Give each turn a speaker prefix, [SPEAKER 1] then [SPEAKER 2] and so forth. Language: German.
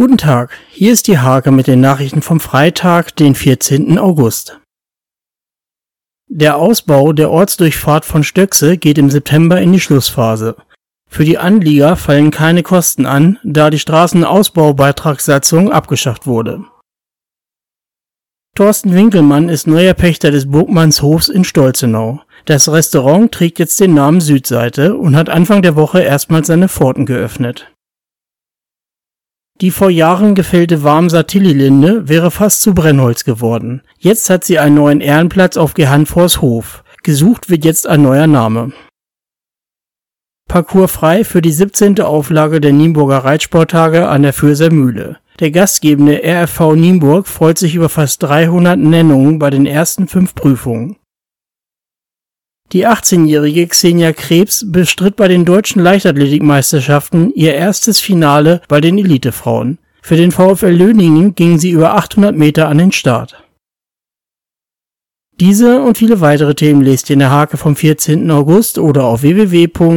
[SPEAKER 1] Guten Tag, hier ist die Hake mit den Nachrichten vom Freitag, den 14. August. Der Ausbau der Ortsdurchfahrt von Stöckse geht im September in die Schlussphase. Für die Anlieger fallen keine Kosten an, da die Straßenausbaubeitragssatzung abgeschafft wurde. Thorsten Winkelmann ist neuer Pächter des Burgmannshofs in Stolzenau. Das Restaurant trägt jetzt den Namen Südseite und hat Anfang der Woche erstmals seine Pforten geöffnet. Die vor Jahren gefällte Warmser-Tilly-Linde wäre fast zu Brennholz geworden. Jetzt hat sie einen neuen Ehrenplatz auf Gehandfors Hof. Gesucht wird jetzt ein neuer Name. Parcours frei für die 17. Auflage der Nienburger Reitsporttage an der Fürser Mühle. Der gastgebende RFV Nienburg freut sich über fast 300 Nennungen bei den ersten fünf Prüfungen. Die 18-jährige Xenia Krebs bestritt bei den deutschen Leichtathletikmeisterschaften ihr erstes Finale bei den Elitefrauen. Für den VfL Löningen ging sie über 800 Meter an den Start. Diese und viele weitere Themen lest ihr in der Hake vom 14. August oder auf www.diehake.de.